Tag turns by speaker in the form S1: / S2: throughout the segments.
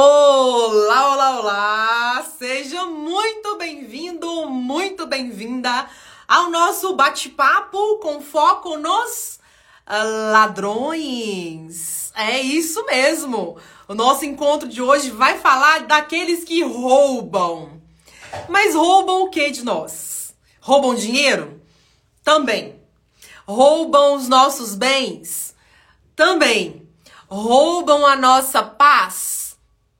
S1: Olá, olá, olá! Seja muito bem-vindo, muito bem-vinda ao nosso bate-papo com foco nos uh, ladrões. É isso mesmo! O nosso encontro de hoje vai falar daqueles que roubam. Mas roubam o que de nós? Roubam dinheiro? Também. Roubam os nossos bens? Também. Roubam a nossa paz?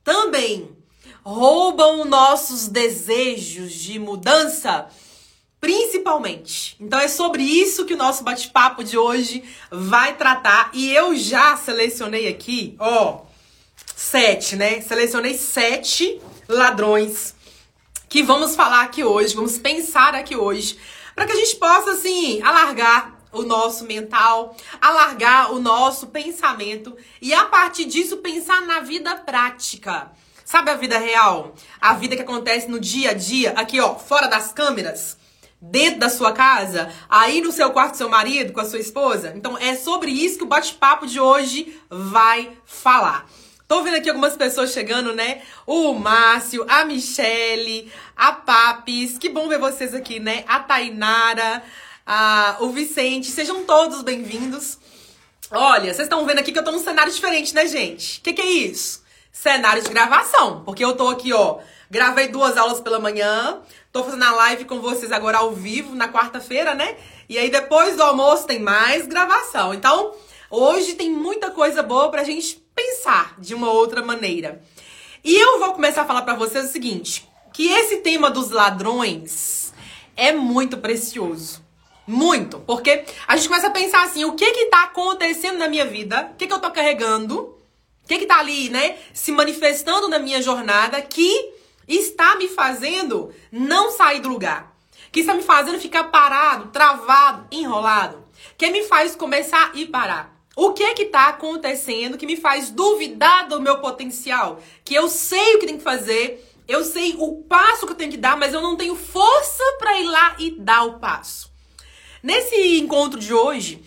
S1: Também roubam nossos desejos de mudança, principalmente. Então é sobre isso que o nosso bate-papo de hoje vai tratar. E eu já selecionei aqui, ó, sete, né? Selecionei sete ladrões que vamos falar aqui hoje, vamos pensar aqui hoje, para que a gente possa, assim, alargar o nosso mental, alargar o nosso pensamento e a partir disso pensar na vida prática. Sabe a vida real? A vida que acontece no dia a dia, aqui ó, fora das câmeras, dentro da sua casa, aí no seu quarto do seu marido, com a sua esposa. Então é sobre isso que o bate-papo de hoje vai falar. Tô vendo aqui algumas pessoas chegando, né? O Márcio, a Michele, a Papis. Que bom ver vocês aqui, né? A Tainara o Vicente. Sejam todos bem-vindos. Olha, vocês estão vendo aqui que eu tô num cenário diferente, né, gente? O que, que é isso? Cenário de gravação. Porque eu tô aqui, ó. Gravei duas aulas pela manhã. Tô fazendo a live com vocês agora ao vivo, na quarta-feira, né? E aí depois do almoço tem mais gravação. Então, hoje tem muita coisa boa pra gente pensar de uma outra maneira. E eu vou começar a falar para vocês o seguinte: que esse tema dos ladrões é muito precioso. Muito. Porque a gente começa a pensar assim, o que que tá acontecendo na minha vida? O que que eu tô carregando? O que que tá ali, né, se manifestando na minha jornada que está me fazendo não sair do lugar? Que está me fazendo ficar parado, travado, enrolado? Que me faz começar e parar? O que que tá acontecendo que me faz duvidar do meu potencial? Que eu sei o que tem que fazer, eu sei o passo que eu tenho que dar, mas eu não tenho força para ir lá e dar o passo. Nesse encontro de hoje,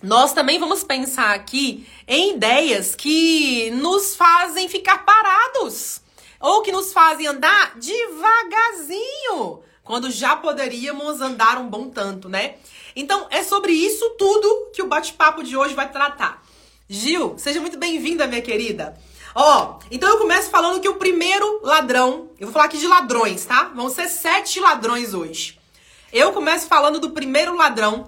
S1: nós também vamos pensar aqui em ideias que nos fazem ficar parados ou que nos fazem andar devagarzinho, quando já poderíamos andar um bom tanto, né? Então, é sobre isso tudo que o bate-papo de hoje vai tratar. Gil, seja muito bem-vinda, minha querida. Ó, então eu começo falando que o primeiro ladrão, eu vou falar aqui de ladrões, tá? Vão ser sete ladrões hoje. Eu começo falando do primeiro ladrão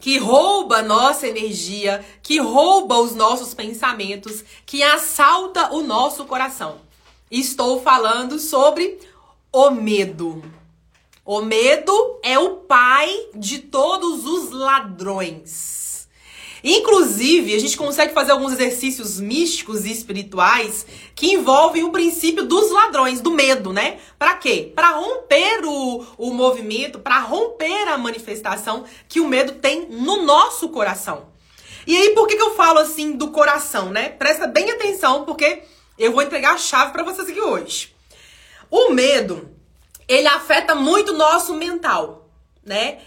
S1: que rouba nossa energia, que rouba os nossos pensamentos, que assalta o nosso coração. Estou falando sobre o medo. O medo é o pai de todos os ladrões. Inclusive, a gente consegue fazer alguns exercícios místicos e espirituais que envolvem o princípio dos ladrões, do medo, né? Para quê? Para romper o, o movimento, para romper a manifestação que o medo tem no nosso coração. E aí, por que, que eu falo assim do coração, né? Presta bem atenção, porque eu vou entregar a chave para vocês aqui hoje. O medo, ele afeta muito o nosso mental, né?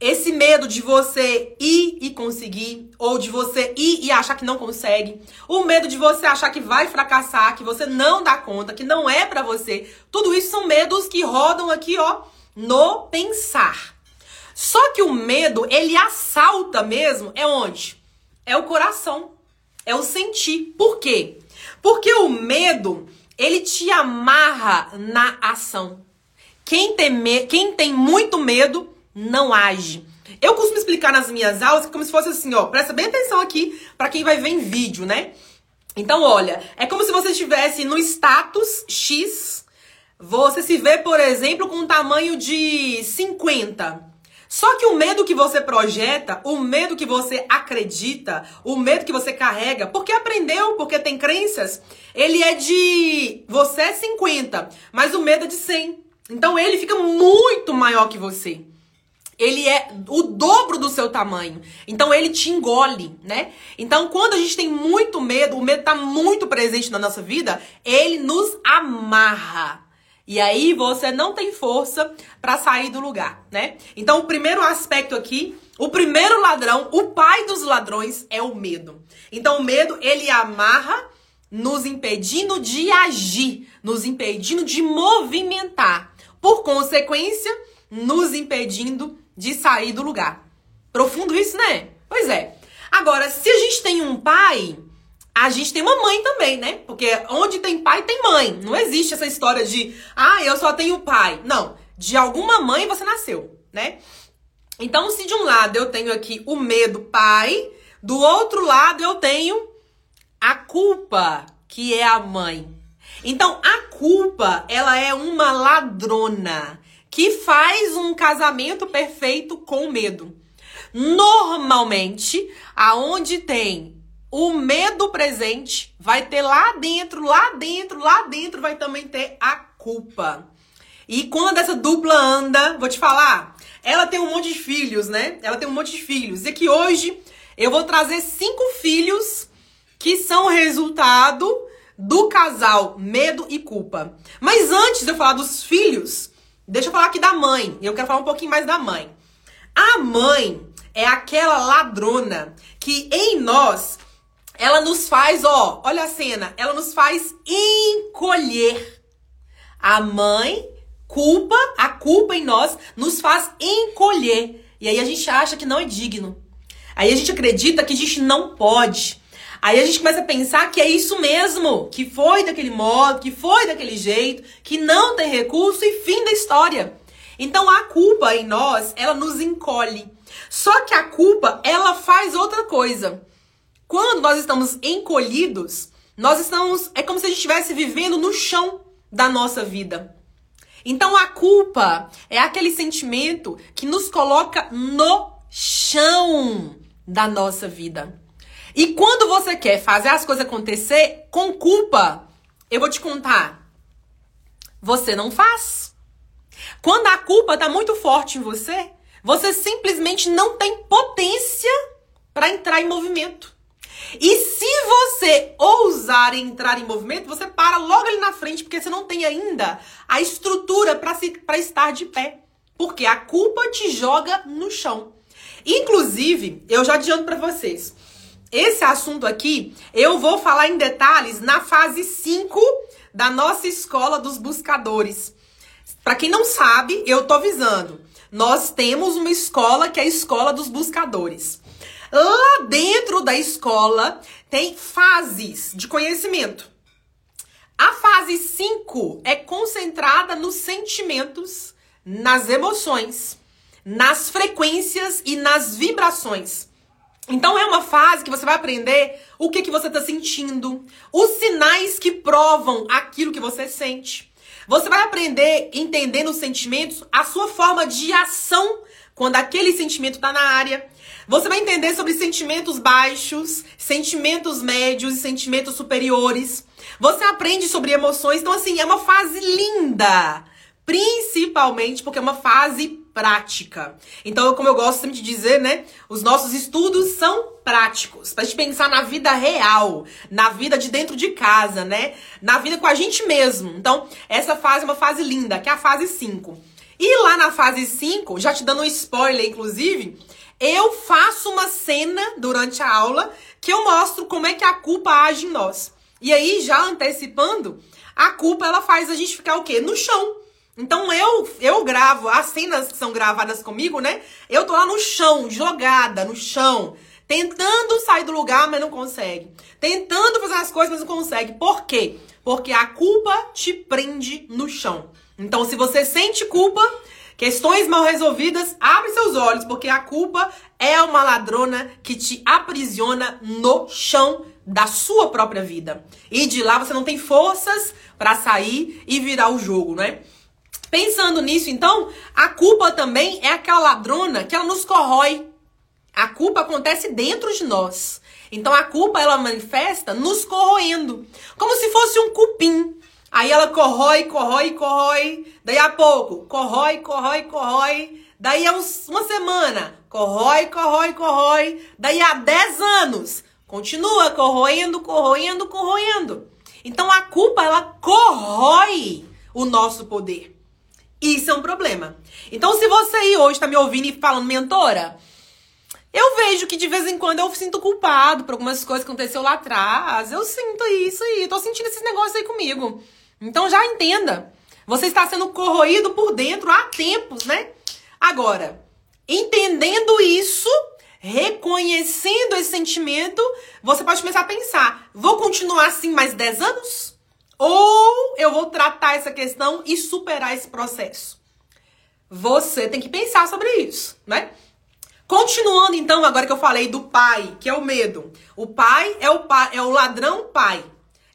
S1: Esse medo de você ir e conseguir, ou de você ir e achar que não consegue, o medo de você achar que vai fracassar, que você não dá conta, que não é para você, tudo isso são medos que rodam aqui, ó, no pensar. Só que o medo, ele assalta mesmo, é onde? É o coração, é o sentir. Por quê? Porque o medo, ele te amarra na ação. Quem tem, quem tem muito medo não age. Eu costumo explicar nas minhas aulas como se fosse assim, ó, presta bem atenção aqui para quem vai ver em vídeo, né? Então, olha, é como se você estivesse no status X, você se vê, por exemplo, com um tamanho de 50. Só que o medo que você projeta, o medo que você acredita, o medo que você carrega, porque aprendeu, porque tem crenças, ele é de você é 50, mas o medo é de 100. Então ele fica muito maior que você ele é o dobro do seu tamanho. Então ele te engole, né? Então quando a gente tem muito medo, o medo tá muito presente na nossa vida, ele nos amarra. E aí você não tem força para sair do lugar, né? Então o primeiro aspecto aqui, o primeiro ladrão, o pai dos ladrões é o medo. Então o medo, ele amarra nos impedindo de agir, nos impedindo de movimentar. Por consequência, nos impedindo de sair do lugar. Profundo isso, né? Pois é. Agora, se a gente tem um pai, a gente tem uma mãe também, né? Porque onde tem pai, tem mãe. Não existe essa história de, ah, eu só tenho pai. Não. De alguma mãe você nasceu, né? Então, se de um lado eu tenho aqui o medo pai, do outro lado eu tenho a culpa, que é a mãe. Então, a culpa, ela é uma ladrona que faz um casamento perfeito com medo. Normalmente, aonde tem o medo presente, vai ter lá dentro, lá dentro, lá dentro vai também ter a culpa. E quando essa dupla anda, vou te falar, ela tem um monte de filhos, né? Ela tem um monte de filhos. E que hoje eu vou trazer cinco filhos que são resultado do casal medo e culpa. Mas antes de eu falar dos filhos, deixa eu falar aqui da mãe. Eu quero falar um pouquinho mais da mãe. A mãe é aquela ladrona que em nós ela nos faz, ó, olha a cena, ela nos faz encolher. A mãe culpa, a culpa em nós nos faz encolher. E aí a gente acha que não é digno. Aí a gente acredita que a gente não pode. Aí a gente começa a pensar que é isso mesmo, que foi daquele modo, que foi daquele jeito, que não tem recurso e fim da história. Então a culpa em nós, ela nos encolhe. Só que a culpa, ela faz outra coisa. Quando nós estamos encolhidos, nós estamos, é como se a gente estivesse vivendo no chão da nossa vida. Então a culpa é aquele sentimento que nos coloca no chão da nossa vida. E quando você quer fazer as coisas acontecer com culpa, eu vou te contar. Você não faz. Quando a culpa está muito forte em você, você simplesmente não tem potência para entrar em movimento. E se você ousar entrar em movimento, você para logo ali na frente, porque você não tem ainda a estrutura para estar de pé. Porque a culpa te joga no chão. Inclusive, eu já adianto para vocês, esse assunto aqui eu vou falar em detalhes na fase 5 da nossa escola dos buscadores. Para quem não sabe, eu tô avisando. Nós temos uma escola que é a escola dos buscadores. Lá dentro da escola tem fases de conhecimento. A fase 5 é concentrada nos sentimentos, nas emoções, nas frequências e nas vibrações. Então é uma fase que você vai aprender o que, que você está sentindo, os sinais que provam aquilo que você sente. Você vai aprender entendendo os sentimentos, a sua forma de ação quando aquele sentimento está na área. Você vai entender sobre sentimentos baixos, sentimentos médios e sentimentos superiores. Você aprende sobre emoções. Então, assim, é uma fase linda. Principalmente porque é uma fase prática. Então, como eu gosto sempre de dizer, né? Os nossos estudos são práticos. Pra gente pensar na vida real, na vida de dentro de casa, né? Na vida com a gente mesmo. Então, essa fase é uma fase linda, que é a fase 5. E lá na fase 5, já te dando um spoiler, inclusive, eu faço uma cena durante a aula que eu mostro como é que a culpa age em nós. E aí, já antecipando, a culpa ela faz a gente ficar o quê? No chão. Então eu eu gravo as cenas que são gravadas comigo, né? Eu tô lá no chão, jogada no chão, tentando sair do lugar, mas não consegue. Tentando fazer as coisas, mas não consegue. Por quê? Porque a culpa te prende no chão. Então, se você sente culpa, questões mal resolvidas, abre seus olhos, porque a culpa é uma ladrona que te aprisiona no chão da sua própria vida. E de lá você não tem forças para sair e virar o jogo, né? Pensando nisso, então, a culpa também é aquela ladrona que ela nos corrói. A culpa acontece dentro de nós. Então a culpa ela manifesta nos corroendo, como se fosse um cupim. Aí ela corrói, corrói, corrói. Daí a pouco, corrói, corrói, corrói. Daí a uma semana, corrói, corrói, corrói. Daí a 10 anos, continua corroendo, corroendo, corroendo. Então a culpa ela corrói o nosso poder. Isso é um problema. Então, se você aí hoje está me ouvindo e falando, mentora, Eu vejo que de vez em quando eu sinto culpado por algumas coisas que aconteceu lá atrás. Eu sinto isso aí, tô sentindo esses negócios aí comigo. Então já entenda. Você está sendo corroído por dentro há tempos, né? Agora, entendendo isso, reconhecendo esse sentimento, você pode começar a pensar: vou continuar assim mais 10 anos? Ou eu vou tratar essa questão e superar esse processo? Você tem que pensar sobre isso, né? Continuando então, agora que eu falei do pai, que é o medo. O pai é o pai, é o ladrão pai,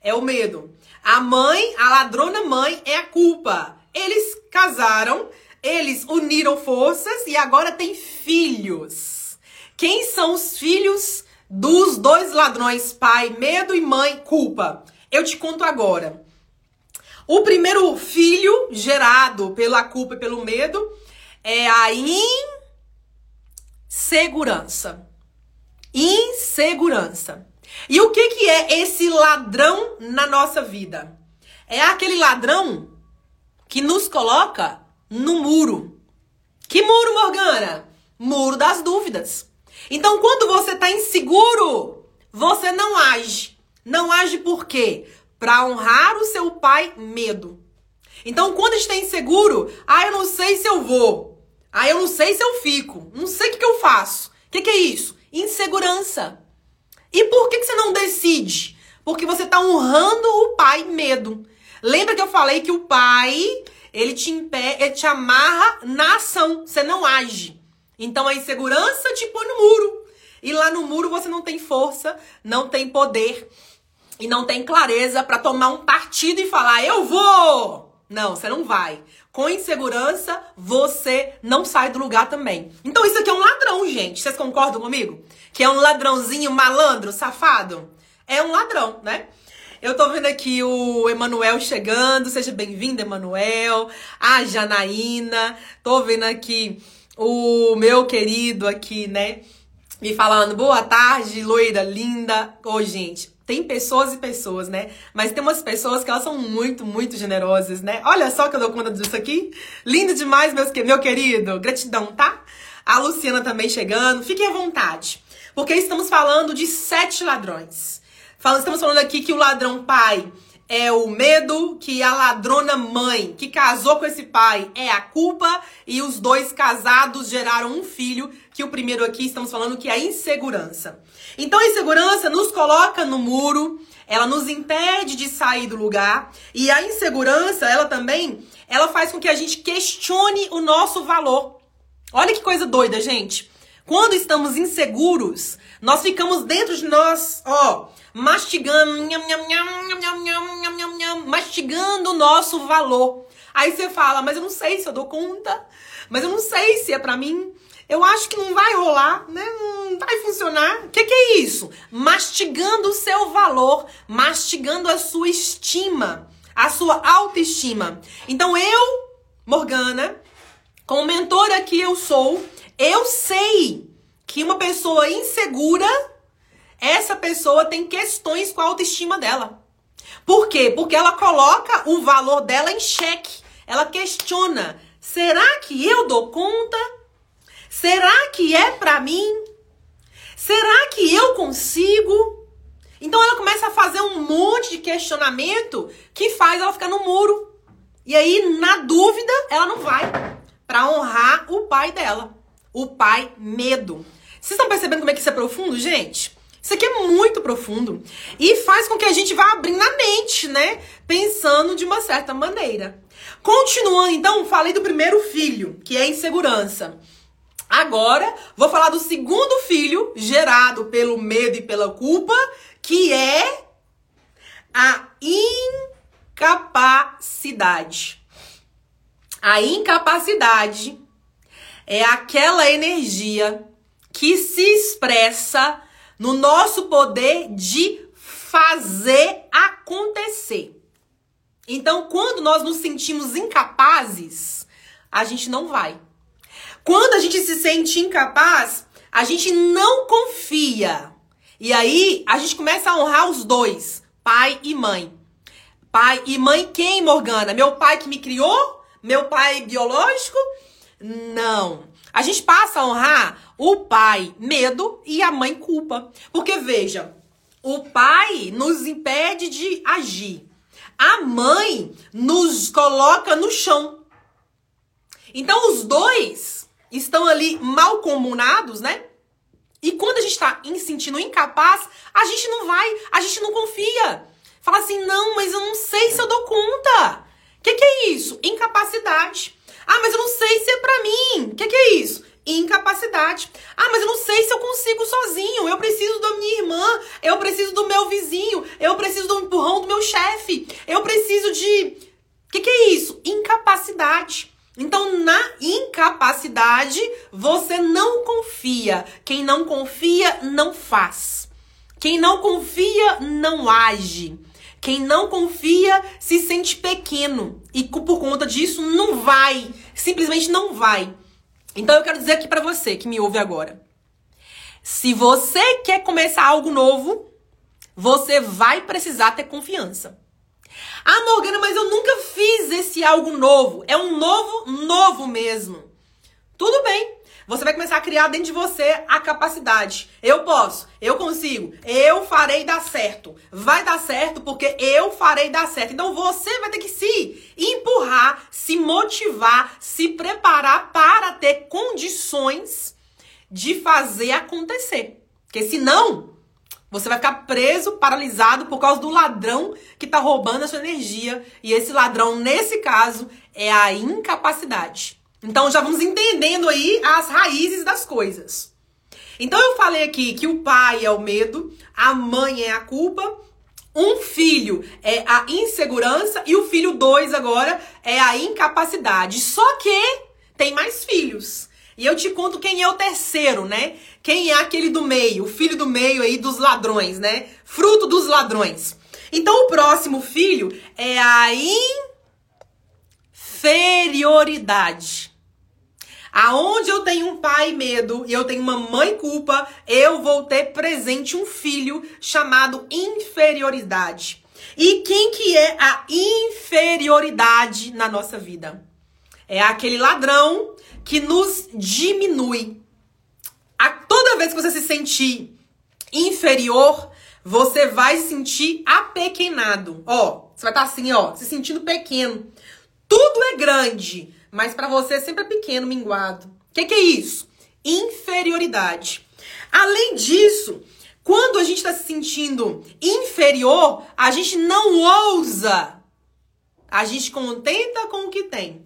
S1: é o medo. A mãe, a ladrona mãe é a culpa. Eles casaram, eles uniram forças e agora tem filhos. Quem são os filhos dos dois ladrões, pai, medo e mãe, culpa? Eu te conto agora. O primeiro filho gerado pela culpa e pelo medo é a insegurança. Insegurança. E o que, que é esse ladrão na nossa vida? É aquele ladrão que nos coloca no muro. Que muro, Morgana? Muro das dúvidas. Então, quando você está inseguro, você não age. Não age por quê? Para honrar o seu pai, medo. Então, quando está inseguro, ah, eu não sei se eu vou. Ah, eu não sei se eu fico. Não sei o que, que eu faço. O que, que é isso? Insegurança. E por que, que você não decide? Porque você está honrando o pai medo. Lembra que eu falei que o pai, ele te impede, ele te amarra na ação, você não age. Então a insegurança te põe no muro. E lá no muro você não tem força, não tem poder e não tem clareza para tomar um partido e falar: "Eu vou". Não, você não vai. Com insegurança, você não sai do lugar também. Então isso aqui é um ladrão, gente. Vocês concordam comigo? Que é um ladrãozinho malandro, safado? É um ladrão, né? Eu tô vendo aqui o Emanuel chegando. Seja bem-vindo, Emanuel. A Janaína. Tô vendo aqui o meu querido aqui, né? Me falando, boa tarde, loira linda. Ô, gente, tem pessoas e pessoas, né? Mas tem umas pessoas que elas são muito, muito generosas, né? Olha só que eu dou conta disso aqui. Lindo demais, meus, meu querido. Gratidão, tá? A Luciana também chegando. Fiquem à vontade. Porque estamos falando de sete ladrões. Estamos falando aqui que o ladrão pai é o medo, que a ladrona mãe que casou com esse pai é a culpa e os dois casados geraram um filho, que o primeiro aqui estamos falando que é a insegurança. Então a insegurança nos coloca no muro, ela nos impede de sair do lugar e a insegurança, ela também, ela faz com que a gente questione o nosso valor. Olha que coisa doida, gente. Quando estamos inseguros, nós ficamos dentro de nós, ó, mastigando, nham, nham, nham, mastigando o nosso valor. Aí você fala, mas eu não sei se eu dou conta, mas eu não sei se é para mim. Eu acho que não vai rolar, né? Não vai funcionar. O que, que é isso? Mastigando o seu valor, mastigando a sua estima, a sua autoestima. Então eu, Morgana, como mentora que eu sou, eu sei que uma pessoa insegura essa pessoa tem questões com a autoestima dela. Por quê? Porque ela coloca o valor dela em xeque. Ela questiona: será que eu dou conta? Será que é para mim? Será que eu consigo? Então ela começa a fazer um monte de questionamento que faz ela ficar no muro. E aí, na dúvida, ela não vai para honrar o pai dela. O pai medo. Vocês estão percebendo como é que isso é profundo, gente? Isso aqui é muito profundo e faz com que a gente vá abrindo a mente, né? Pensando de uma certa maneira. Continuando, então, falei do primeiro filho, que é a insegurança. Agora, vou falar do segundo filho, gerado pelo medo e pela culpa, que é a incapacidade. A incapacidade é aquela energia que se expressa no nosso poder de fazer acontecer. Então, quando nós nos sentimos incapazes, a gente não vai. Quando a gente se sente incapaz, a gente não confia. E aí, a gente começa a honrar os dois, pai e mãe. Pai e mãe quem, Morgana? Meu pai que me criou? Meu pai biológico? Não. A gente passa a honrar o pai medo e a mãe culpa. Porque veja, o pai nos impede de agir. A mãe nos coloca no chão. Então os dois estão ali mal comunados, né? E quando a gente está se sentindo incapaz, a gente não vai, a gente não confia. Fala assim, não, mas eu não sei se eu dou conta. O que, que é isso? Incapacidade. Ah, mas eu não sei se é pra mim. O que, que é isso? Incapacidade. Ah, mas eu não sei se eu consigo sozinho. Eu preciso da minha irmã. Eu preciso do meu vizinho. Eu preciso do empurrão do meu chefe. Eu preciso de. O que, que é isso? Incapacidade. Então, na incapacidade, você não confia. Quem não confia, não faz. Quem não confia, não age. Quem não confia se sente pequeno e por conta disso não vai, simplesmente não vai. Então eu quero dizer aqui para você que me ouve agora. Se você quer começar algo novo, você vai precisar ter confiança. Ah, Morgana, mas eu nunca fiz esse algo novo. É um novo, novo mesmo. Tudo bem. Você vai começar a criar dentro de você a capacidade. Eu posso, eu consigo, eu farei dar certo. Vai dar certo porque eu farei dar certo. Então você vai ter que se empurrar, se motivar, se preparar para ter condições de fazer acontecer. Porque senão, você vai ficar preso, paralisado por causa do ladrão que está roubando a sua energia. E esse ladrão, nesse caso, é a incapacidade. Então já vamos entendendo aí as raízes das coisas. Então eu falei aqui que o pai é o medo, a mãe é a culpa, um filho é a insegurança e o filho dois agora é a incapacidade. Só que tem mais filhos. E eu te conto quem é o terceiro, né? Quem é aquele do meio, o filho do meio aí dos ladrões, né? Fruto dos ladrões. Então o próximo filho é a inferioridade. Aonde eu tenho um pai medo e eu tenho uma mãe culpa, eu vou ter presente um filho chamado inferioridade. E quem que é a inferioridade na nossa vida? É aquele ladrão que nos diminui. A toda vez que você se sentir inferior, você vai se sentir apequenado. Ó, você vai estar assim, ó, se sentindo pequeno. Tudo é grande, mas para você sempre é pequeno, minguado. O que, que é isso? Inferioridade. Além disso, quando a gente está se sentindo inferior, a gente não ousa. A gente contenta com o que tem.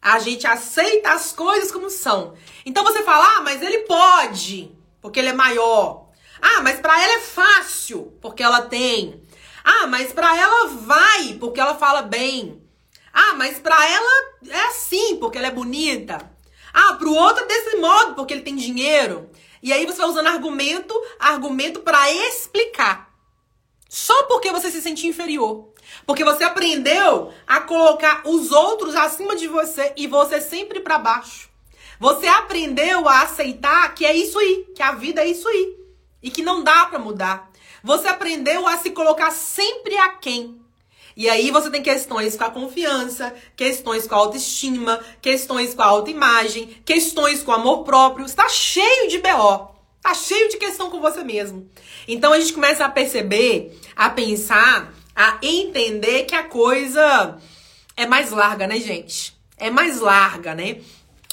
S1: A gente aceita as coisas como são. Então você fala, ah, mas ele pode, porque ele é maior. Ah, mas para ela é fácil, porque ela tem. Ah, mas para ela vai, porque ela fala bem. Ah, mas pra ela é assim, porque ela é bonita. Ah, pro outro é desse modo, porque ele tem dinheiro. E aí você vai usando argumento, argumento para explicar. Só porque você se sente inferior. Porque você aprendeu a colocar os outros acima de você e você sempre para baixo. Você aprendeu a aceitar que é isso aí, que a vida é isso aí e que não dá para mudar. Você aprendeu a se colocar sempre aquém. E aí você tem questões com a confiança, questões com a autoestima, questões com a autoimagem, questões com o amor próprio. Está cheio de BO. Tá cheio de questão com você mesmo. Então a gente começa a perceber, a pensar, a entender que a coisa é mais larga, né, gente? É mais larga, né?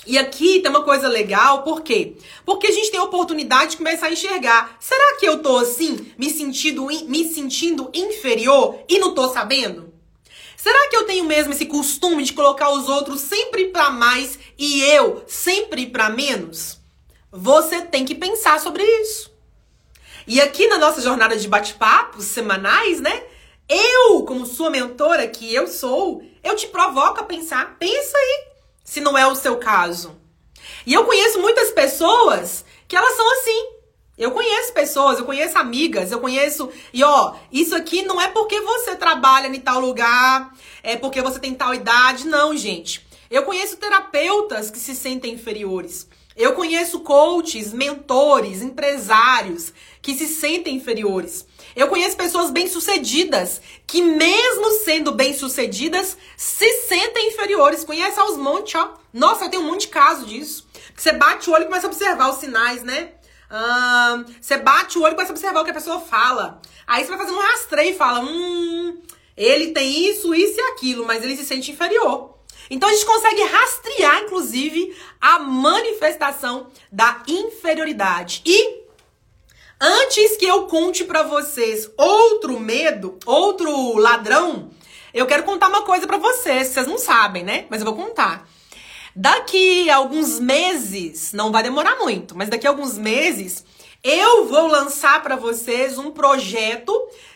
S1: E aqui tem uma coisa legal, por quê? Porque a gente tem a oportunidade de começar a enxergar. Será que eu tô assim, me sentindo, me sentindo inferior e não tô sabendo? Será que eu tenho mesmo esse costume de colocar os outros sempre para mais e eu sempre para menos? Você tem que pensar sobre isso. E aqui na nossa jornada de bate-papos semanais, né? Eu, como sua mentora que eu sou, eu te provoco a pensar. Pensa aí se não é o seu caso. E eu conheço muitas pessoas que elas são assim. Eu conheço pessoas, eu conheço amigas, eu conheço. E ó, isso aqui não é porque você trabalha em tal lugar, é porque você tem tal idade. Não, gente. Eu conheço terapeutas que se sentem inferiores. Eu conheço coaches, mentores, empresários que se sentem inferiores. Eu conheço pessoas bem-sucedidas que, mesmo sendo bem-sucedidas, se sentem inferiores. Conhece aos montes, ó. Nossa, tenho um monte de caso disso. Você bate o olho e começa a observar os sinais, né? você bate o olho e começa a observar o que a pessoa fala. Aí você vai fazendo um rastreio e fala: hum, ele tem isso, isso e aquilo, mas ele se sente inferior. Então a gente consegue rastrear, inclusive, a manifestação da inferioridade. E antes que eu conte para vocês outro medo, outro ladrão, eu quero contar uma coisa para vocês. Vocês não sabem, né? Mas eu vou contar. Daqui a alguns meses, não vai demorar muito, mas daqui a alguns meses, eu vou lançar para vocês um projeto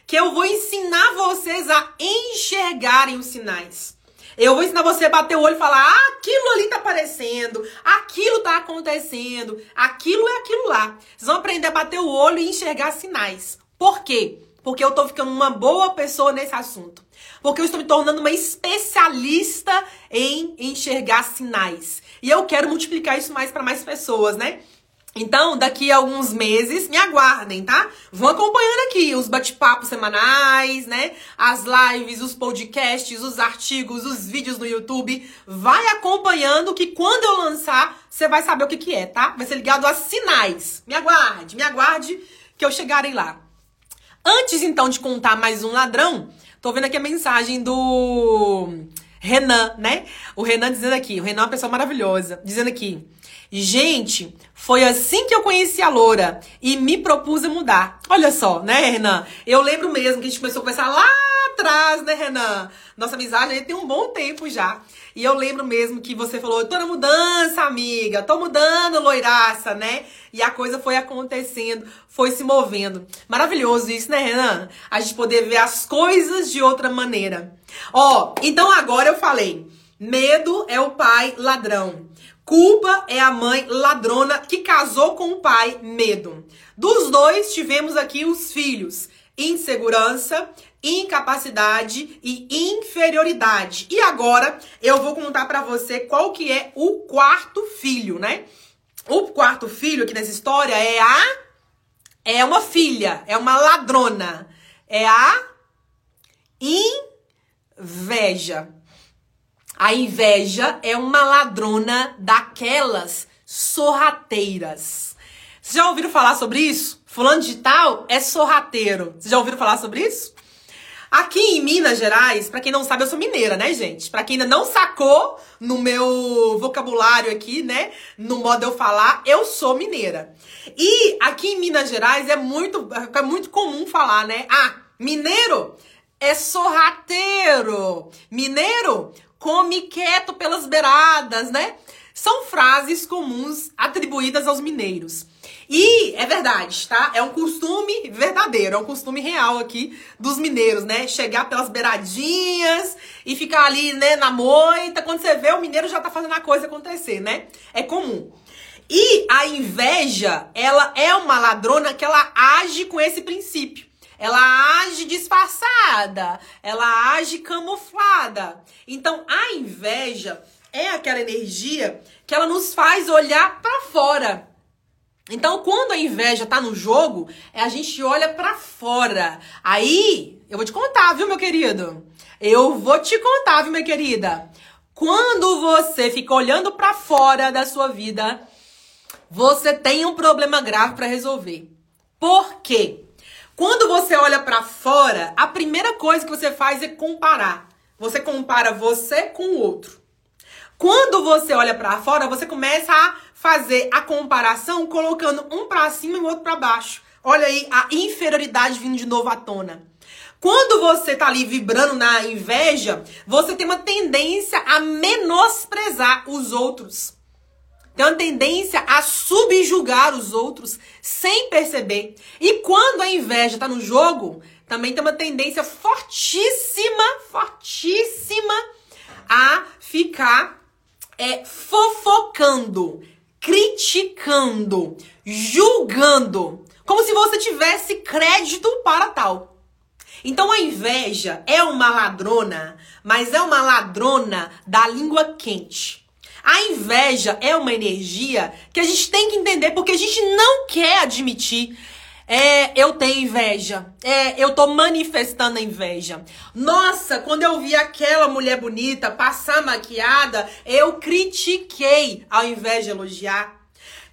S1: que eu vou ensinar vocês a enxergarem os sinais. Eu vou ensinar você a bater o olho e falar: ah, aquilo ali tá aparecendo, aquilo tá acontecendo, aquilo é aquilo lá. Vocês vão aprender a bater o olho e enxergar sinais. Por quê? Porque eu tô ficando uma boa pessoa nesse assunto. Porque eu estou me tornando uma especialista em enxergar sinais. E eu quero multiplicar isso mais para mais pessoas, né? Então, daqui a alguns meses, me aguardem, tá? Vão acompanhando aqui os bate-papos semanais, né? As lives, os podcasts, os artigos, os vídeos no YouTube. Vai acompanhando que quando eu lançar, você vai saber o que, que é, tá? Vai ser ligado a sinais. Me aguarde, me aguarde que eu chegarei lá. Antes, então, de contar mais um ladrão, tô vendo aqui a mensagem do Renan, né? O Renan dizendo aqui, o Renan é uma pessoa maravilhosa, dizendo aqui. Gente, foi assim que eu conheci a Loura e me propus a mudar. Olha só, né, Renan? Eu lembro mesmo que a gente começou a conversar lá atrás, né, Renan? Nossa amizade tem um bom tempo já. E eu lembro mesmo que você falou, eu tô na mudança, amiga, tô mudando, loiraça, né? E a coisa foi acontecendo, foi se movendo. Maravilhoso isso, né, Renan? A gente poder ver as coisas de outra maneira. Ó, então agora eu falei, medo é o pai ladrão. Culpa é a mãe ladrona que casou com o pai medo. Dos dois tivemos aqui os filhos: insegurança, incapacidade e inferioridade. E agora eu vou contar para você qual que é o quarto filho, né? O quarto filho aqui nessa história é a é uma filha, é uma ladrona. É a inveja. A inveja é uma ladrona daquelas sorrateiras. Vocês já ouviram falar sobre isso? Fulano de tal é sorrateiro. Vocês já ouviram falar sobre isso? Aqui em Minas Gerais, para quem não sabe, eu sou mineira, né, gente? Para quem ainda não sacou no meu vocabulário aqui, né, no modo eu falar, eu sou mineira. E aqui em Minas Gerais é muito é muito comum falar, né? Ah, mineiro é sorrateiro. Mineiro come quieto pelas beiradas, né? São frases comuns atribuídas aos mineiros. E é verdade, tá? É um costume verdadeiro, é um costume real aqui dos mineiros, né? Chegar pelas beiradinhas e ficar ali, né, na moita. Quando você vê, o mineiro já tá fazendo a coisa acontecer, né? É comum. E a inveja, ela é uma ladrona que ela age com esse princípio. Ela age disfarçada, ela age camuflada. Então, a inveja é aquela energia que ela nos faz olhar para fora. Então, quando a inveja tá no jogo, é a gente olha para fora. Aí, eu vou te contar, viu, meu querido? Eu vou te contar, viu, minha querida? Quando você fica olhando para fora da sua vida, você tem um problema grave para resolver. Por quê? Quando você olha para fora, a primeira coisa que você faz é comparar. Você compara você com o outro. Quando você olha para fora, você começa a fazer a comparação colocando um para cima e o outro para baixo. Olha aí a inferioridade vindo de novo à tona. Quando você tá ali vibrando na inveja, você tem uma tendência a menosprezar os outros tem uma tendência a subjugar os outros sem perceber. E quando a inveja está no jogo, também tem uma tendência fortíssima, fortíssima a ficar é, fofocando, criticando, julgando, como se você tivesse crédito para tal. Então a inveja é uma ladrona, mas é uma ladrona da língua quente. A inveja é uma energia que a gente tem que entender porque a gente não quer admitir. É, eu tenho inveja. É, eu tô manifestando a inveja. Nossa, quando eu vi aquela mulher bonita passar maquiada, eu critiquei ao invés de elogiar.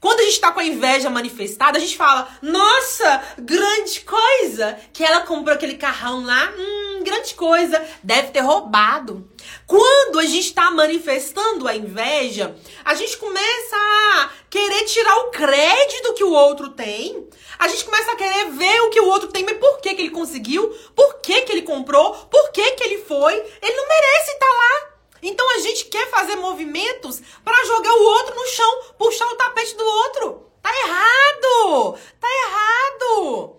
S1: Quando a gente tá com a inveja manifestada, a gente fala: Nossa, grande coisa! Que ela comprou aquele carrão lá, hum, grande coisa, deve ter roubado. Quando a gente está manifestando a inveja, a gente começa a querer tirar o crédito que o outro tem. A gente começa a querer ver o que o outro tem, mas por que, que ele conseguiu? Por que, que ele comprou? Por que, que ele foi? Ele não merece estar tá lá. Então a gente quer fazer movimentos para jogar o outro no chão, puxar o tapete do outro. Tá errado! Tá errado!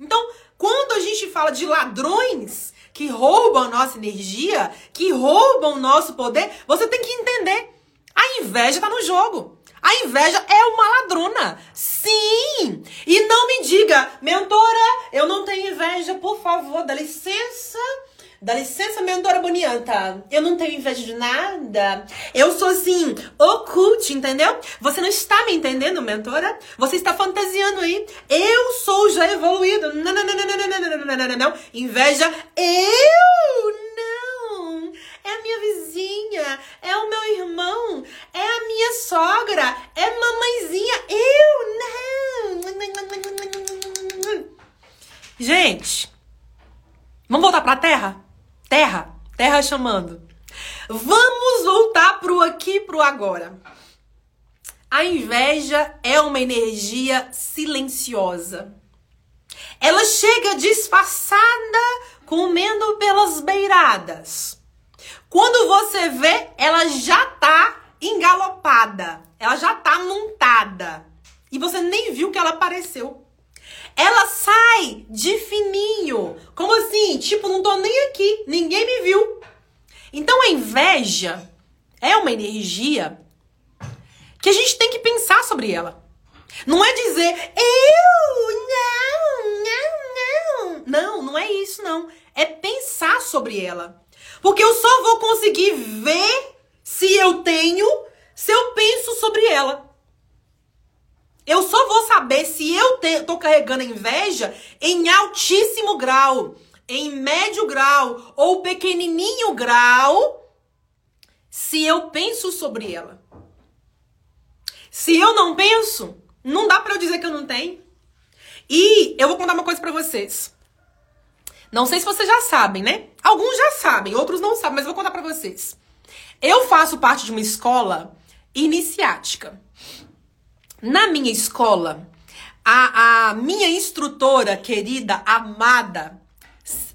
S1: Então, quando a gente fala de ladrões que roubam nossa energia, que roubam nosso poder, você tem que entender. A inveja tá no jogo. A inveja é uma ladrona. Sim! E não me diga, mentora, eu não tenho inveja, por favor, dá licença Dá licença, mentora bonianta. Eu não tenho inveja de nada. Eu sou assim, oculte, entendeu? Você não está me entendendo, mentora? Você está fantasiando aí. Eu sou já evoluído. Não, não, não, não, não, não, não, não, não, não, não. Inveja, eu não. É a minha vizinha, é o meu irmão, é a minha sogra, é mamãezinha. Eu não. Gente, vamos voltar pra terra? Terra, terra chamando. Vamos voltar pro aqui, pro agora. A inveja é uma energia silenciosa. Ela chega disfarçada, comendo pelas beiradas. Quando você vê, ela já tá engalopada, ela já tá montada. E você nem viu que ela apareceu. Ela sai de fininho. Como assim? Tipo, não tô nem aqui, ninguém me viu. Então a inveja é uma energia que a gente tem que pensar sobre ela. Não é dizer eu não, não, não. Não, não é isso não. É pensar sobre ela. Porque eu só vou conseguir ver se eu tenho se eu penso sobre ela. Eu só vou saber se eu te, tô carregando inveja em altíssimo grau, em médio grau ou pequenininho grau, se eu penso sobre ela. Se eu não penso, não dá para eu dizer que eu não tenho. E eu vou contar uma coisa para vocês. Não sei se vocês já sabem, né? Alguns já sabem, outros não sabem, mas eu vou contar para vocês. Eu faço parte de uma escola iniciática. Na minha escola, a, a minha instrutora querida, amada,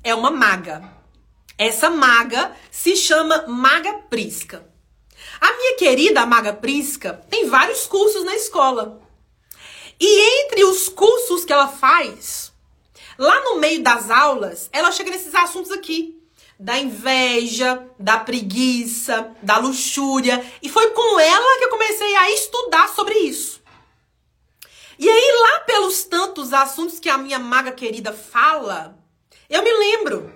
S1: é uma maga. Essa maga se chama Maga Prisca. A minha querida Maga Prisca tem vários cursos na escola. E entre os cursos que ela faz, lá no meio das aulas, ela chega nesses assuntos aqui. Da inveja, da preguiça, da luxúria. E foi com ela que eu comecei a estudar sobre isso. E aí, lá pelos tantos assuntos que a minha maga querida fala, eu me lembro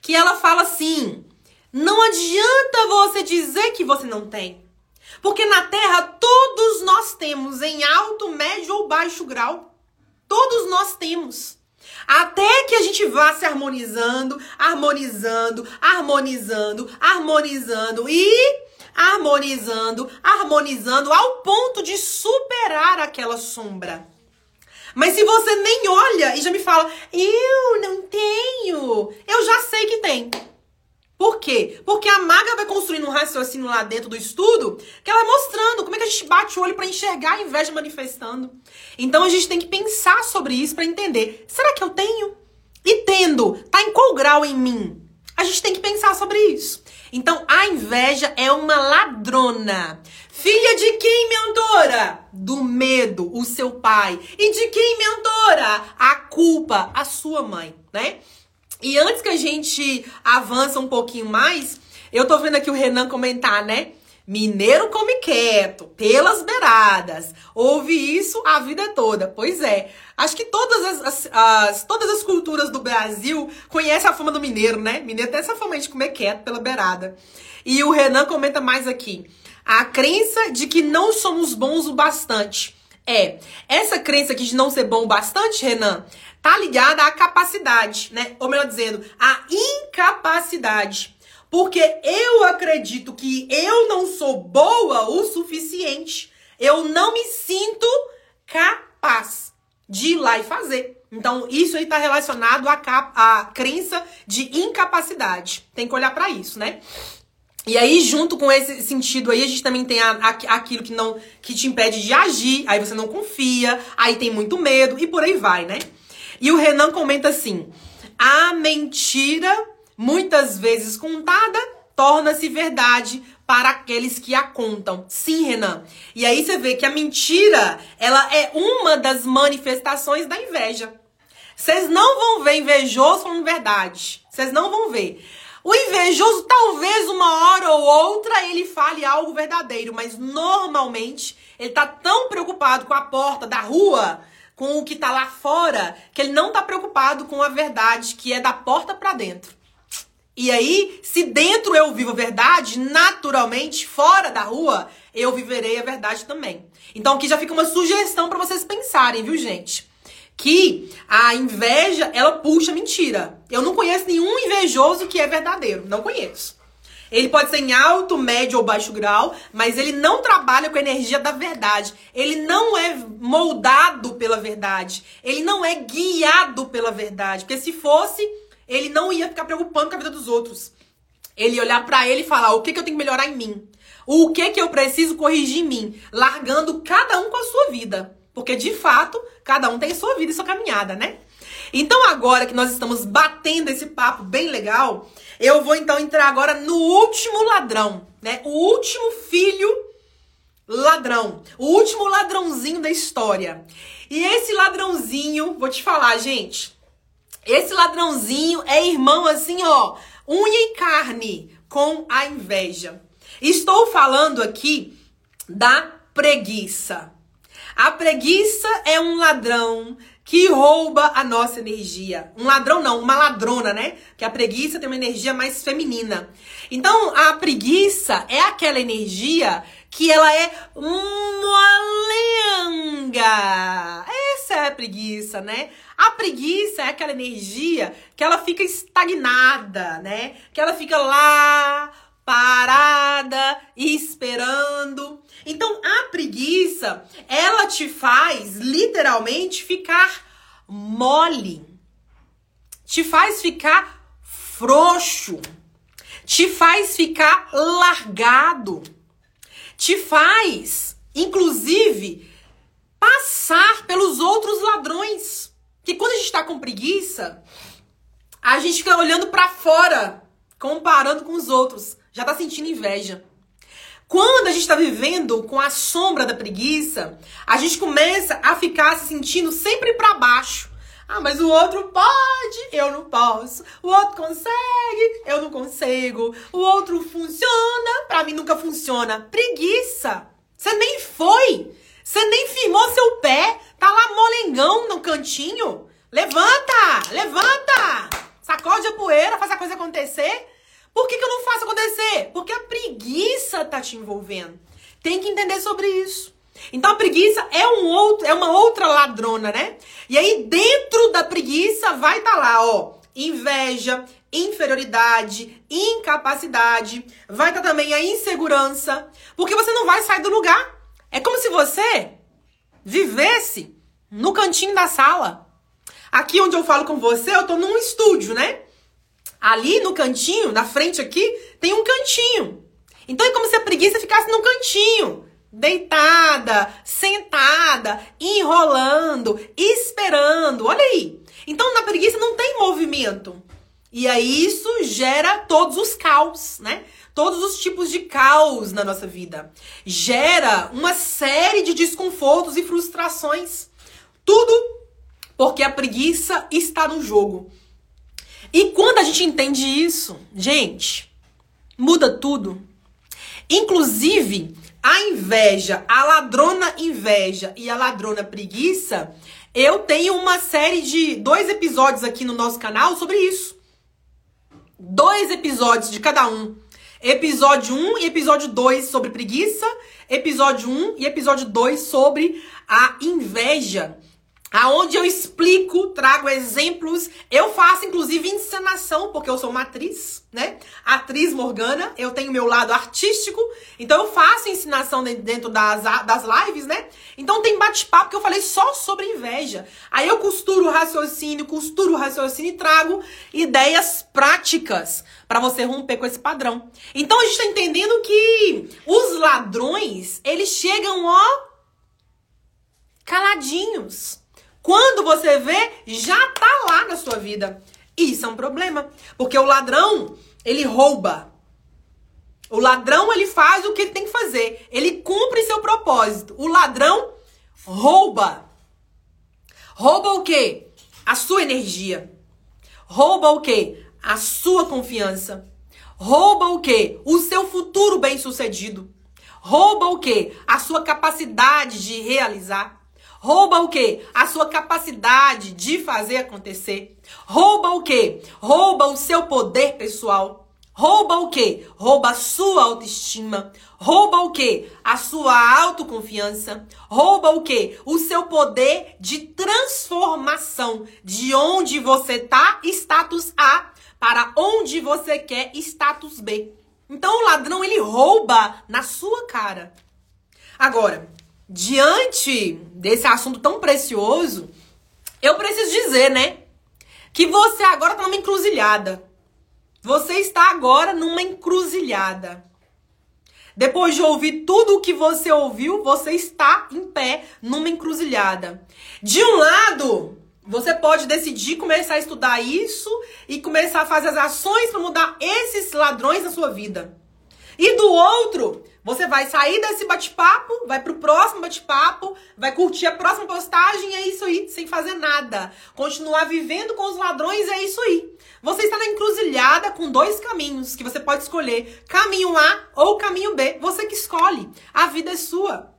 S1: que ela fala assim: não adianta você dizer que você não tem. Porque na Terra todos nós temos, em alto, médio ou baixo grau. Todos nós temos. Até que a gente vá se harmonizando, harmonizando, harmonizando, harmonizando e harmonizando, harmonizando ao ponto de superar aquela sombra. Mas se você nem olha e já me fala, eu não tenho, eu já sei que tem. Por quê? Porque a maga vai construindo um raciocínio lá dentro do estudo que ela vai mostrando como é que a gente bate o olho para enxergar a inveja manifestando. Então a gente tem que pensar sobre isso para entender. Será que eu tenho? E tendo, tá em qual grau em mim? A gente tem que pensar sobre isso. Então, a inveja é uma ladrona. Filha de quem, mentora? Do medo, o seu pai. E de quem, mentora? A culpa, a sua mãe, né? E antes que a gente avança um pouquinho mais, eu tô vendo aqui o Renan comentar, né? Mineiro come quieto, pelas beiradas. Ouve isso a vida toda. Pois é. Acho que todas as, as, as, todas as culturas do Brasil conhecem a fama do mineiro, né? Mineiro tem essa fama de comer quieto pela beirada. E o Renan comenta mais aqui. A crença de que não somos bons o bastante. É, essa crença aqui de não ser bom bastante, Renan, tá ligada à capacidade, né? Ou melhor dizendo, à incapacidade. Porque eu acredito que eu não sou boa o suficiente. Eu não me sinto capaz de ir lá e fazer. Então, isso aí tá relacionado à, à crença de incapacidade. Tem que olhar para isso, né? E aí, junto com esse sentido aí, a gente também tem a, a, aquilo que não que te impede de agir, aí você não confia, aí tem muito medo e por aí vai, né? E o Renan comenta assim: a mentira, muitas vezes contada, torna-se verdade para aqueles que a contam. Sim, Renan. E aí você vê que a mentira, ela é uma das manifestações da inveja. Vocês não vão ver invejoso falando verdade. Vocês não vão ver. O invejoso, talvez uma hora ou outra, ele fale algo verdadeiro, mas normalmente ele tá tão preocupado com a porta da rua, com o que tá lá fora, que ele não tá preocupado com a verdade que é da porta para dentro. E aí, se dentro eu vivo a verdade, naturalmente, fora da rua, eu viverei a verdade também. Então aqui já fica uma sugestão para vocês pensarem, viu, gente? que a inveja, ela puxa mentira. Eu não conheço nenhum invejoso que é verdadeiro, não conheço. Ele pode ser em alto, médio ou baixo grau, mas ele não trabalha com a energia da verdade. Ele não é moldado pela verdade. Ele não é guiado pela verdade. Porque se fosse, ele não ia ficar preocupando com a vida dos outros. Ele ia olhar para ele e falar: o que, que eu tenho que melhorar em mim? O que, que eu preciso corrigir em mim? Largando cada um com a sua vida. Porque de fato, cada um tem sua vida e sua caminhada, né? Então, agora que nós estamos batendo esse papo bem legal, eu vou então entrar agora no último ladrão, né? O último filho ladrão, o último ladrãozinho da história. E esse ladrãozinho, vou te falar, gente, esse ladrãozinho é irmão assim, ó, unha e carne com a inveja. Estou falando aqui da preguiça. A preguiça é um ladrão que rouba a nossa energia. Um ladrão não, uma ladrona, né? Que a preguiça tem uma energia mais feminina. Então, a preguiça é aquela energia que ela é molenga. Preguiça, né? A preguiça é aquela energia que ela fica estagnada, né? Que ela fica lá parada, esperando. Então, a preguiça, ela te faz literalmente ficar mole. Te faz ficar frouxo. Te faz ficar largado. Te faz, inclusive, passar pelos outros ladrões. Que quando a gente está com preguiça, a gente fica olhando para fora, comparando com os outros já tá sentindo inveja. Quando a gente está vivendo com a sombra da preguiça, a gente começa a ficar se sentindo sempre para baixo. Ah, mas o outro pode, eu não posso. O outro consegue, eu não consigo. O outro funciona, para mim nunca funciona. Preguiça. Você nem foi. Você nem firmou seu pé. Tá lá molengão no cantinho. Levanta, levanta. Sacode a poeira, faz a coisa acontecer. Por que, que eu não faço acontecer? Porque a preguiça tá te envolvendo. Tem que entender sobre isso. Então a preguiça é um outro, é uma outra ladrona, né? E aí dentro da preguiça vai estar tá lá, ó, inveja, inferioridade, incapacidade, vai estar tá também a insegurança, porque você não vai sair do lugar. É como se você vivesse no cantinho da sala. Aqui onde eu falo com você, eu tô num estúdio, né? Ali no cantinho, na frente aqui, tem um cantinho. Então é como se a preguiça ficasse num cantinho, deitada, sentada, enrolando, esperando. Olha aí. Então na preguiça não tem movimento. E aí isso gera todos os caos, né? Todos os tipos de caos na nossa vida. Gera uma série de desconfortos e frustrações. Tudo porque a preguiça está no jogo. E quando a gente entende isso, gente, muda tudo. Inclusive, a inveja, a ladrona inveja e a ladrona preguiça, eu tenho uma série de dois episódios aqui no nosso canal sobre isso. Dois episódios de cada um. Episódio 1 e episódio 2 sobre preguiça, episódio 1 e episódio 2 sobre a inveja aonde eu explico, trago exemplos. Eu faço inclusive encenação, porque eu sou uma atriz, né? Atriz Morgana, eu tenho meu lado artístico, então eu faço ensinação dentro das, das lives, né? Então tem bate-papo que eu falei só sobre inveja. Aí eu costuro o raciocínio, costuro o raciocínio e trago ideias práticas para você romper com esse padrão. Então a gente tá entendendo que os ladrões, eles chegam, ó, caladinhos quando você vê, já tá lá na sua vida. Isso é um problema, porque o ladrão, ele rouba. O ladrão, ele faz o que ele tem que fazer. Ele cumpre seu propósito. O ladrão rouba. Rouba o quê? A sua energia. Rouba o quê? A sua confiança. Rouba o quê? O seu futuro bem-sucedido. Rouba o quê? A sua capacidade de realizar. Rouba o quê? A sua capacidade de fazer acontecer. Rouba o quê? Rouba o seu poder pessoal. Rouba o quê? Rouba a sua autoestima. Rouba o quê? A sua autoconfiança. Rouba o quê? O seu poder de transformação de onde você tá, status A, para onde você quer, status B. Então o ladrão ele rouba na sua cara. Agora, diante desse assunto tão precioso, eu preciso dizer, né? Que você agora tá numa encruzilhada. Você está agora numa encruzilhada. Depois de ouvir tudo o que você ouviu, você está em pé numa encruzilhada. De um lado, você pode decidir começar a estudar isso e começar a fazer as ações para mudar esses ladrões na sua vida. E do outro, você vai sair desse bate-papo, vai pro próximo bate-papo, vai curtir a próxima postagem é isso aí, sem fazer nada. Continuar vivendo com os ladrões é isso aí. Você está na encruzilhada com dois caminhos que você pode escolher: caminho A ou caminho B. Você que escolhe. A vida é sua.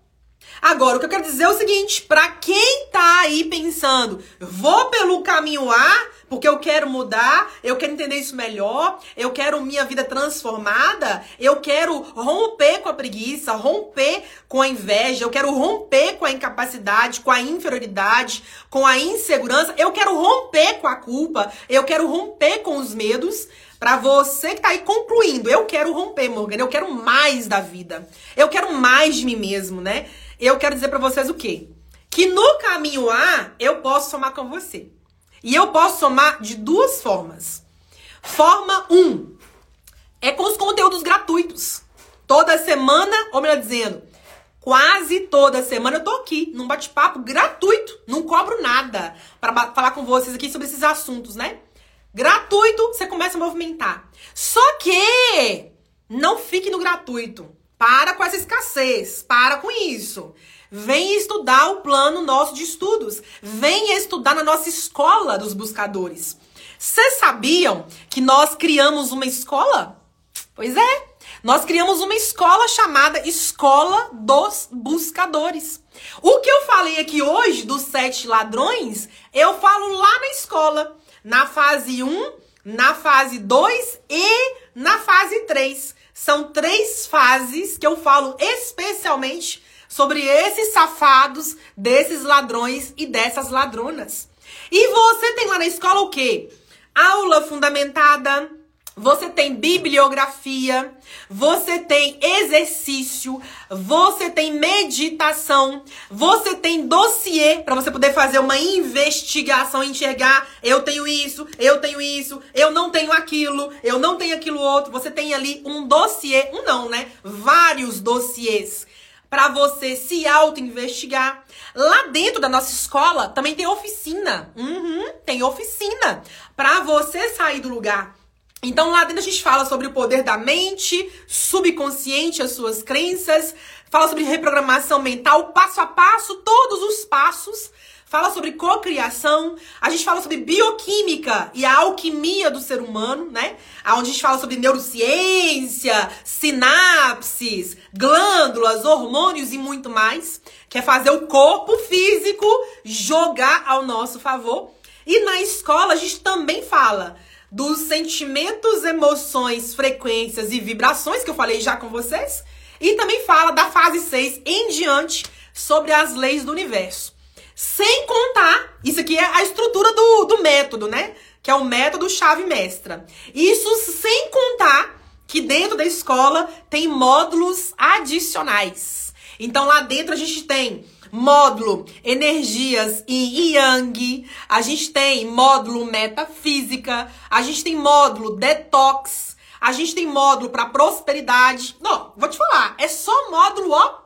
S1: Agora, o que eu quero dizer é o seguinte: para quem tá aí pensando, vou pelo caminho A, porque eu quero mudar, eu quero entender isso melhor, eu quero minha vida transformada, eu quero romper com a preguiça, romper com a inveja, eu quero romper com a incapacidade, com a inferioridade, com a insegurança, eu quero romper com a culpa, eu quero romper com os medos. Para você que tá aí concluindo, eu quero romper, Morgan, eu quero mais da vida. Eu quero mais de mim mesmo, né? Eu quero dizer para vocês o quê? Que no caminho A, eu posso somar com você. E eu posso somar de duas formas. Forma 1 um, é com os conteúdos gratuitos. Toda semana, ou melhor dizendo, quase toda semana eu tô aqui num bate-papo gratuito, não cobro nada para falar com vocês aqui sobre esses assuntos, né? Gratuito, você começa a movimentar. Só que não fique no gratuito. Para com essa escassez, para com isso. Vem estudar o plano nosso de estudos. Vem estudar na nossa escola dos buscadores. Vocês sabiam que nós criamos uma escola? Pois é, nós criamos uma escola chamada Escola dos Buscadores. O que eu falei aqui hoje dos sete ladrões, eu falo lá na escola, na fase 1, na fase 2 e na fase 3. São três fases que eu falo especialmente sobre esses safados, desses ladrões e dessas ladronas. E você tem lá na escola o quê? Aula fundamentada, você tem bibliografia, você tem exercício, você tem meditação, você tem dossiê para você poder fazer uma investigação, enxergar, eu tenho isso, eu tenho isso, eu não tenho aquilo, eu não tenho aquilo outro. Você tem ali um dossiê, um não, né? Vários dossiês para você se auto-investigar. Lá dentro da nossa escola também tem oficina. Uhum, tem oficina para você sair do lugar. Então lá dentro a gente fala sobre o poder da mente, subconsciente, as suas crenças, fala sobre reprogramação mental, passo a passo, todos os passos fala sobre cocriação, a gente fala sobre bioquímica e a alquimia do ser humano, né? Onde a gente fala sobre neurociência, sinapses, glândulas, hormônios e muito mais, que é fazer o corpo físico jogar ao nosso favor. E na escola a gente também fala dos sentimentos, emoções, frequências e vibrações, que eu falei já com vocês. E também fala da fase 6 em diante sobre as leis do universo. Sem contar, isso aqui é a estrutura do, do método, né? Que é o método chave mestra. Isso sem contar que dentro da escola tem módulos adicionais. Então lá dentro a gente tem módulo energias e yang, a gente tem módulo metafísica, a gente tem módulo detox, a gente tem módulo para prosperidade. Não, vou te falar, é só módulo ó,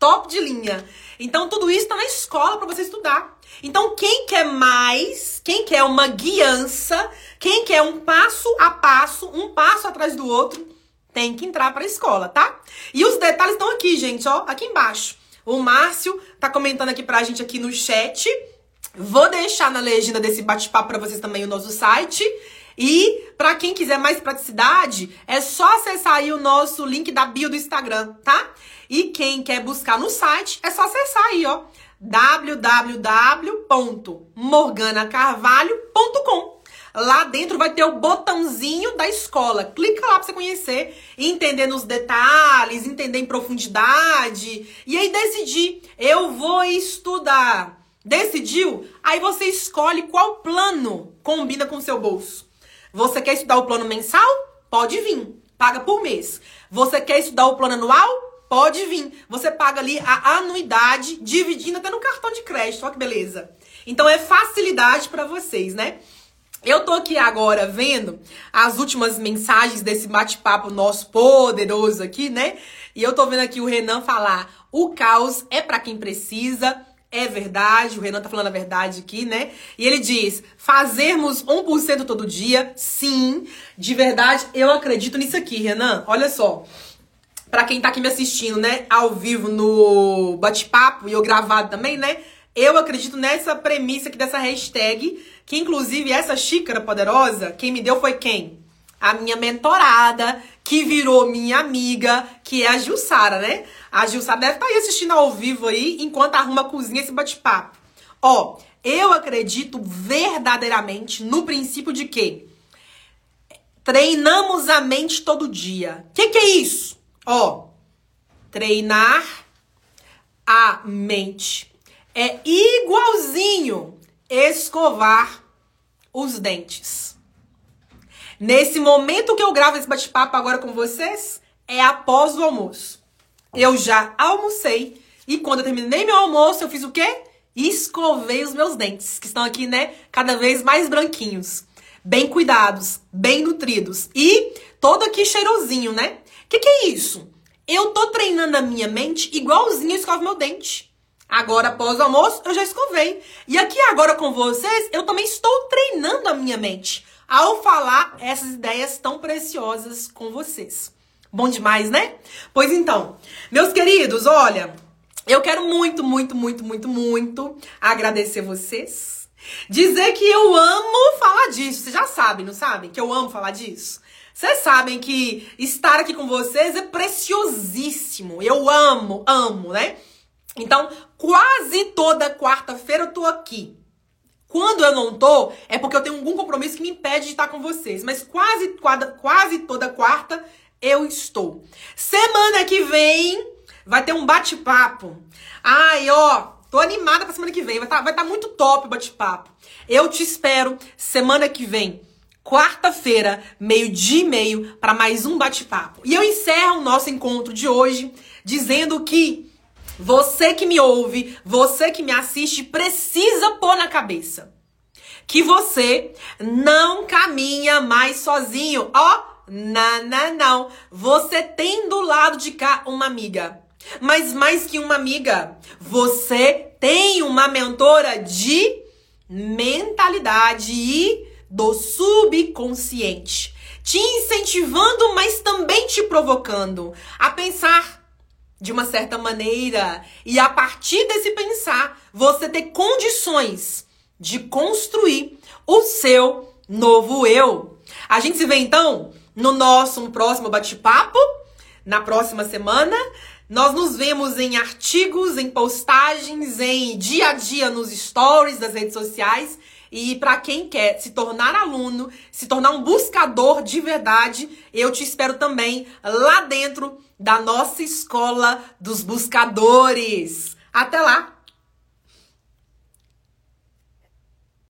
S1: top de linha. Então tudo isso tá na escola para você estudar. Então quem quer mais, quem quer uma guiança, quem quer um passo a passo, um passo atrás do outro, tem que entrar para a escola, tá? E os detalhes estão aqui, gente, ó, aqui embaixo. O Márcio tá comentando aqui pra gente aqui no chat. Vou deixar na legenda desse bate-papo para vocês também o nosso site. E para quem quiser mais praticidade, é só acessar aí o nosso link da bio do Instagram, tá? E quem quer buscar no site, é só acessar aí, ó, www.morganacarvalho.com. Lá dentro vai ter o botãozinho da escola. Clica lá para você conhecer, entender nos detalhes, entender em profundidade e aí decidir. Eu vou estudar. Decidiu? Aí você escolhe qual plano combina com o seu bolso. Você quer estudar o plano mensal? Pode vir. Paga por mês. Você quer estudar o plano anual? Pode vir. Você paga ali a anuidade, dividindo até no cartão de crédito. Olha que beleza. Então é facilidade para vocês, né? Eu tô aqui agora vendo as últimas mensagens desse bate-papo nosso poderoso aqui, né? E eu tô vendo aqui o Renan falar: o caos é para quem precisa. É verdade, o Renan tá falando a verdade aqui, né? E ele diz: fazermos 1% todo dia, sim, de verdade, eu acredito nisso aqui, Renan. Olha só. Para quem tá aqui me assistindo, né, ao vivo no bate-papo e eu gravado também, né? Eu acredito nessa premissa aqui dessa hashtag, que inclusive essa xícara poderosa, quem me deu foi quem? A minha mentorada, que virou minha amiga, que é a Gilsara, né? A Gilsara deve estar tá aí assistindo ao vivo aí, enquanto arruma a cozinha esse bate-papo. Ó, eu acredito verdadeiramente no princípio de que treinamos a mente todo dia. O que, que é isso? Ó, treinar a mente é igualzinho escovar os dentes. Nesse momento que eu gravo esse bate-papo agora com vocês, é após o almoço. Eu já almocei e quando eu terminei meu almoço, eu fiz o quê? Escovei os meus dentes, que estão aqui, né, cada vez mais branquinhos, bem cuidados, bem nutridos e todo aqui cheirosinho, né? O que, que é isso? Eu tô treinando a minha mente igualzinho eu escovo meu dente. Agora, após o almoço, eu já escovei. E aqui agora com vocês, eu também estou treinando a minha mente ao falar essas ideias tão preciosas com vocês. Bom demais, né? Pois então, meus queridos, olha, eu quero muito, muito, muito, muito, muito agradecer vocês. Dizer que eu amo falar disso. Vocês já sabem, não sabem? Que eu amo falar disso. Vocês sabem que estar aqui com vocês é preciosíssimo. Eu amo, amo, né? Então, quase toda quarta-feira eu tô aqui. Quando eu não tô, é porque eu tenho algum compromisso que me impede de estar com vocês. Mas quase, quase toda quarta eu estou. Semana que vem vai ter um bate-papo. Ai, ó, tô animada pra semana que vem. Vai estar tá, vai tá muito top o bate-papo. Eu te espero semana que vem. Quarta-feira, meio-dia e meio, para mais um bate-papo. E eu encerro o nosso encontro de hoje dizendo que você que me ouve, você que me assiste, precisa pôr na cabeça que você não caminha mais sozinho. Ó, oh, não, não. Você tem do lado de cá uma amiga. Mas mais que uma amiga, você tem uma mentora de mentalidade e do subconsciente, te incentivando, mas também te provocando a pensar de uma certa maneira. E a partir desse pensar, você ter condições de construir o seu novo eu. A gente se vê então no nosso próximo bate-papo, na próxima semana. Nós nos vemos em artigos, em postagens, em dia a dia nos stories das redes sociais. E para quem quer se tornar aluno, se tornar um buscador de verdade, eu te espero também lá dentro da nossa escola dos buscadores. Até lá!